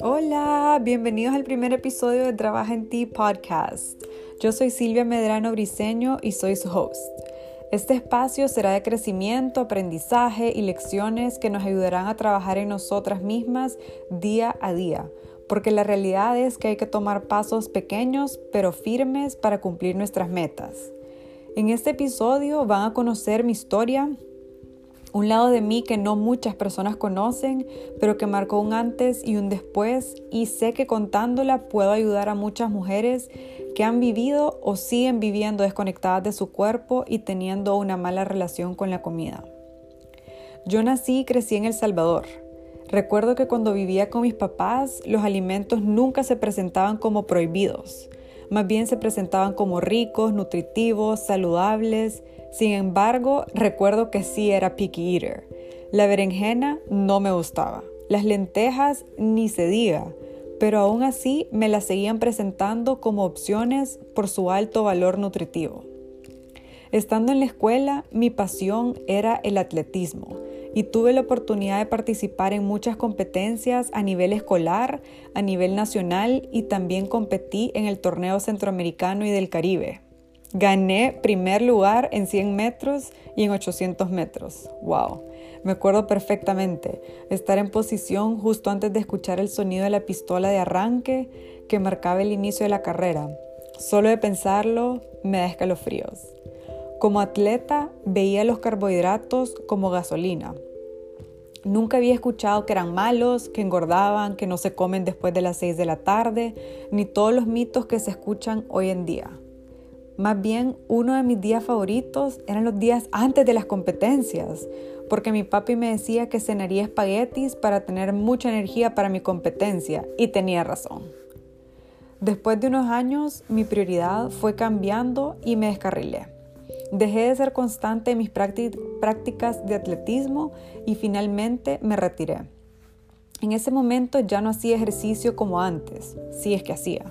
Hola, bienvenidos al primer episodio de Trabaja en Ti podcast. Yo soy Silvia Medrano Briseño y soy su host. Este espacio será de crecimiento, aprendizaje y lecciones que nos ayudarán a trabajar en nosotras mismas día a día, porque la realidad es que hay que tomar pasos pequeños pero firmes para cumplir nuestras metas. En este episodio van a conocer mi historia, un lado de mí que no muchas personas conocen, pero que marcó un antes y un después y sé que contándola puedo ayudar a muchas mujeres que han vivido o siguen viviendo desconectadas de su cuerpo y teniendo una mala relación con la comida. Yo nací y crecí en El Salvador. Recuerdo que cuando vivía con mis papás, los alimentos nunca se presentaban como prohibidos. Más bien se presentaban como ricos, nutritivos, saludables. Sin embargo, recuerdo que sí era picky eater. La berenjena no me gustaba. Las lentejas ni se diga. Pero aún así me las seguían presentando como opciones por su alto valor nutritivo. Estando en la escuela, mi pasión era el atletismo y tuve la oportunidad de participar en muchas competencias a nivel escolar, a nivel nacional y también competí en el torneo centroamericano y del Caribe. Gané primer lugar en 100 metros y en 800 metros. ¡Wow! Me acuerdo perfectamente estar en posición justo antes de escuchar el sonido de la pistola de arranque que marcaba el inicio de la carrera. Solo de pensarlo me da escalofríos. Como atleta veía los carbohidratos como gasolina. Nunca había escuchado que eran malos, que engordaban, que no se comen después de las 6 de la tarde, ni todos los mitos que se escuchan hoy en día. Más bien, uno de mis días favoritos eran los días antes de las competencias, porque mi papi me decía que cenaría espaguetis para tener mucha energía para mi competencia, y tenía razón. Después de unos años, mi prioridad fue cambiando y me descarrilé. Dejé de ser constante en mis prácticas de atletismo y finalmente me retiré. En ese momento ya no hacía ejercicio como antes, si es que hacía,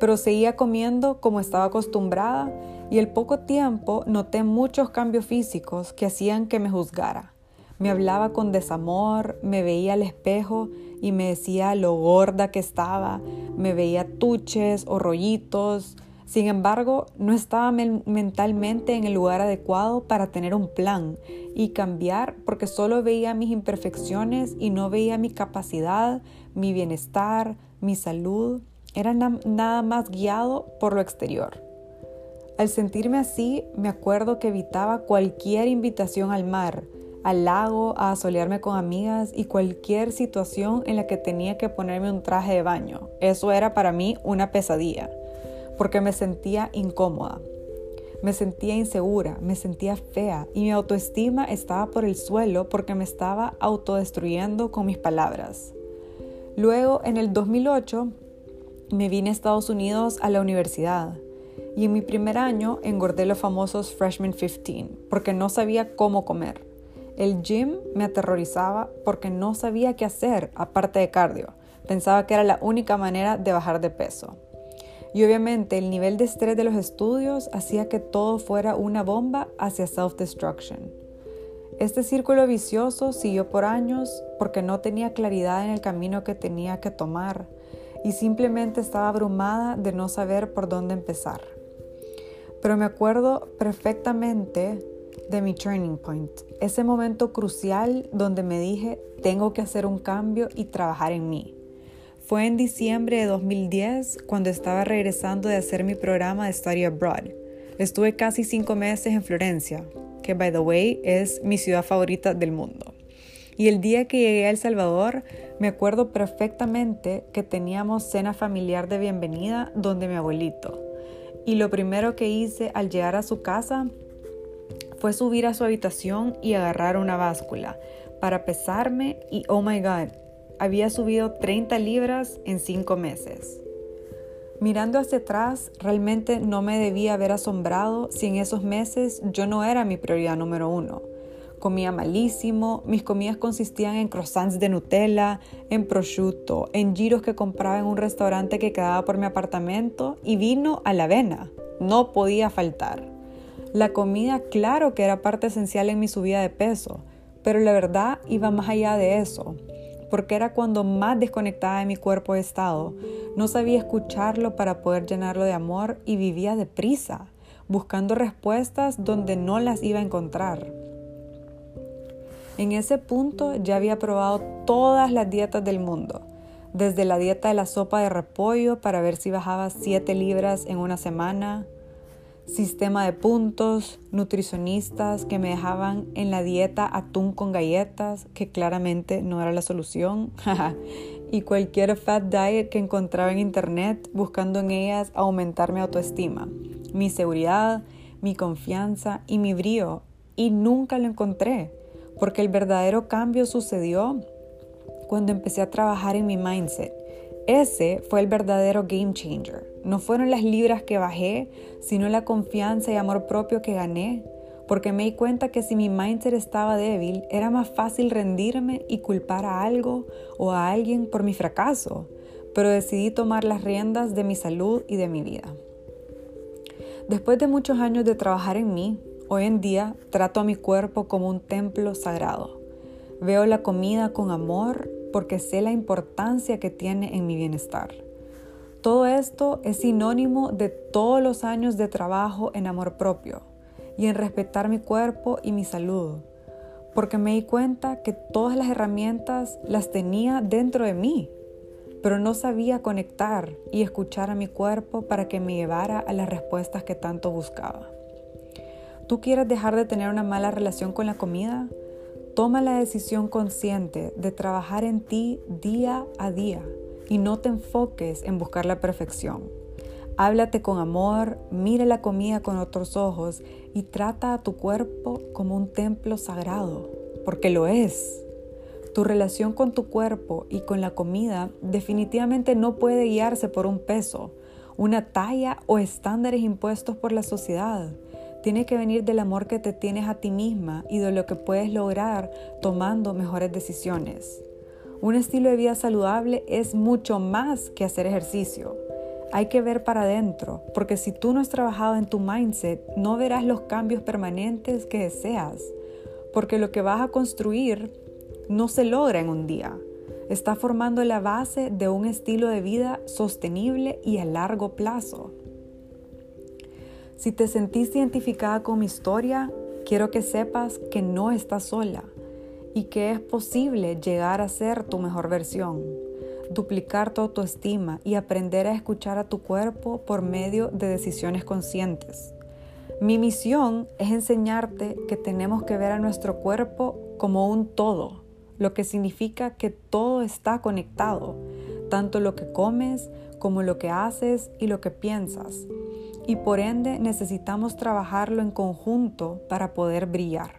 pero seguía comiendo como estaba acostumbrada y al poco tiempo noté muchos cambios físicos que hacían que me juzgara. Me hablaba con desamor, me veía al espejo y me decía lo gorda que estaba, me veía tuches o rollitos, sin embargo, no estaba mentalmente en el lugar adecuado para tener un plan y cambiar porque solo veía mis imperfecciones y no veía mi capacidad, mi bienestar, mi salud. Era nada más guiado por lo exterior. Al sentirme así, me acuerdo que evitaba cualquier invitación al mar, al lago, a solearme con amigas y cualquier situación en la que tenía que ponerme un traje de baño. Eso era para mí una pesadilla porque me sentía incómoda. Me sentía insegura, me sentía fea y mi autoestima estaba por el suelo porque me estaba autodestruyendo con mis palabras. Luego, en el 2008, me vine a Estados Unidos a la universidad y en mi primer año engordé los famosos Freshman 15 porque no sabía cómo comer. El gym me aterrorizaba porque no sabía qué hacer aparte de cardio. Pensaba que era la única manera de bajar de peso. Y obviamente el nivel de estrés de los estudios hacía que todo fuera una bomba hacia self-destruction. Este círculo vicioso siguió por años porque no tenía claridad en el camino que tenía que tomar y simplemente estaba abrumada de no saber por dónde empezar. Pero me acuerdo perfectamente de mi turning point, ese momento crucial donde me dije, tengo que hacer un cambio y trabajar en mí. Fue en diciembre de 2010 cuando estaba regresando de hacer mi programa de Study Abroad. Estuve casi cinco meses en Florencia, que by the way es mi ciudad favorita del mundo. Y el día que llegué a El Salvador, me acuerdo perfectamente que teníamos cena familiar de bienvenida donde mi abuelito. Y lo primero que hice al llegar a su casa fue subir a su habitación y agarrar una báscula para pesarme y oh my god, había subido 30 libras en 5 meses. Mirando hacia atrás, realmente no me debía haber asombrado si en esos meses yo no era mi prioridad número uno. Comía malísimo, mis comidas consistían en croissants de Nutella, en prosciutto, en giros que compraba en un restaurante que quedaba por mi apartamento y vino a la avena. No podía faltar. La comida, claro que era parte esencial en mi subida de peso, Pero la verdad iba más allá de eso, porque era cuando más desconectada de mi cuerpo he estado. No sabía escucharlo para poder llenarlo de amor y vivía deprisa, buscando respuestas donde no las iba a encontrar. En ese punto ya había probado todas las dietas del mundo, desde la dieta de la sopa de repollo para ver si bajaba 7 libras en una semana, sistema de puntos, nutricionistas que me dejaban en la dieta atún con galletas, que claramente no era la solución, y cualquier fat diet que encontraba en internet buscando en ellas aumentar mi autoestima, mi seguridad, mi confianza y mi brío, y nunca lo encontré porque el verdadero cambio sucedió cuando empecé a trabajar en mi mindset. Ese fue el verdadero game changer. No fueron las libras que bajé, sino la confianza y amor propio que gané, porque me di cuenta que si mi mindset estaba débil, era más fácil rendirme y culpar a algo o a alguien por mi fracaso, pero decidí tomar las riendas de mi salud y de mi vida. Después de muchos años de trabajar en mí, Hoy en día trato a mi cuerpo como un templo sagrado. Veo la comida con amor porque sé la importancia que tiene en mi bienestar. Todo esto es sinónimo de todos los años de trabajo en amor propio y en respetar mi cuerpo y mi salud, porque me di cuenta que todas las herramientas las tenía dentro de mí, pero no sabía conectar y escuchar a mi cuerpo para que me llevara a las respuestas que tanto buscaba. ¿Tú quieres dejar de tener una mala relación con la comida? Toma la decisión consciente de trabajar en ti día a día y no te enfoques en buscar la perfección. Háblate con amor, mire la comida con otros ojos y trata a tu cuerpo como un templo sagrado, porque lo es. Tu relación con tu cuerpo y con la comida definitivamente no puede guiarse por un peso, una talla o estándares impuestos por la sociedad tiene que venir del amor que te tienes a ti misma y de lo que puedes lograr tomando mejores decisiones. Un estilo de vida saludable es mucho más que hacer ejercicio. Hay que ver para adentro, porque si tú no has trabajado en tu mindset, no verás los cambios permanentes que deseas, porque lo que vas a construir no se logra en un día. Está formando la base de un estilo de vida sostenible y a largo plazo. Si te sentís identificada con mi historia, quiero que sepas que no estás sola y que es posible llegar a ser tu mejor versión, duplicar tu autoestima y aprender a escuchar a tu cuerpo por medio de decisiones conscientes. Mi misión es enseñarte que tenemos que ver a nuestro cuerpo como un todo, lo que significa que todo está conectado, tanto lo que comes como lo que haces y lo que piensas y por ende necesitamos trabajarlo en conjunto para poder brillar.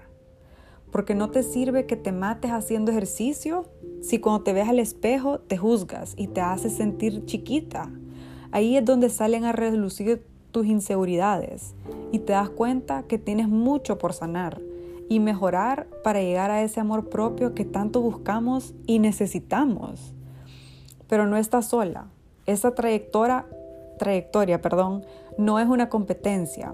Porque no te sirve que te mates haciendo ejercicio si cuando te ves al espejo te juzgas y te haces sentir chiquita. Ahí es donde salen a relucir tus inseguridades y te das cuenta que tienes mucho por sanar y mejorar para llegar a ese amor propio que tanto buscamos y necesitamos. Pero no estás sola. Esa trayectoria trayectoria, perdón, no es una competencia,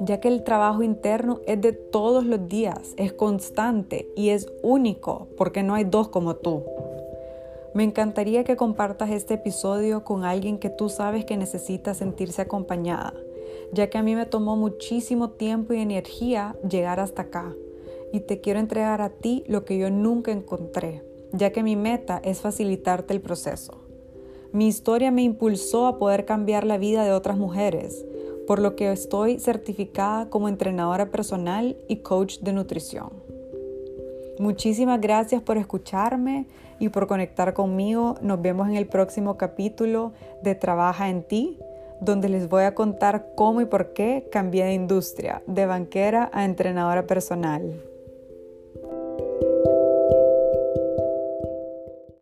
ya que el trabajo interno es de todos los días, es constante y es único, porque no hay dos como tú. Me encantaría que compartas este episodio con alguien que tú sabes que necesita sentirse acompañada, ya que a mí me tomó muchísimo tiempo y energía llegar hasta acá, y te quiero entregar a ti lo que yo nunca encontré, ya que mi meta es facilitarte el proceso. Mi historia me impulsó a poder cambiar la vida de otras mujeres, por lo que estoy certificada como entrenadora personal y coach de nutrición. Muchísimas gracias por escucharme y por conectar conmigo. Nos vemos en el próximo capítulo de Trabaja en ti, donde les voy a contar cómo y por qué cambié de industria, de banquera a entrenadora personal.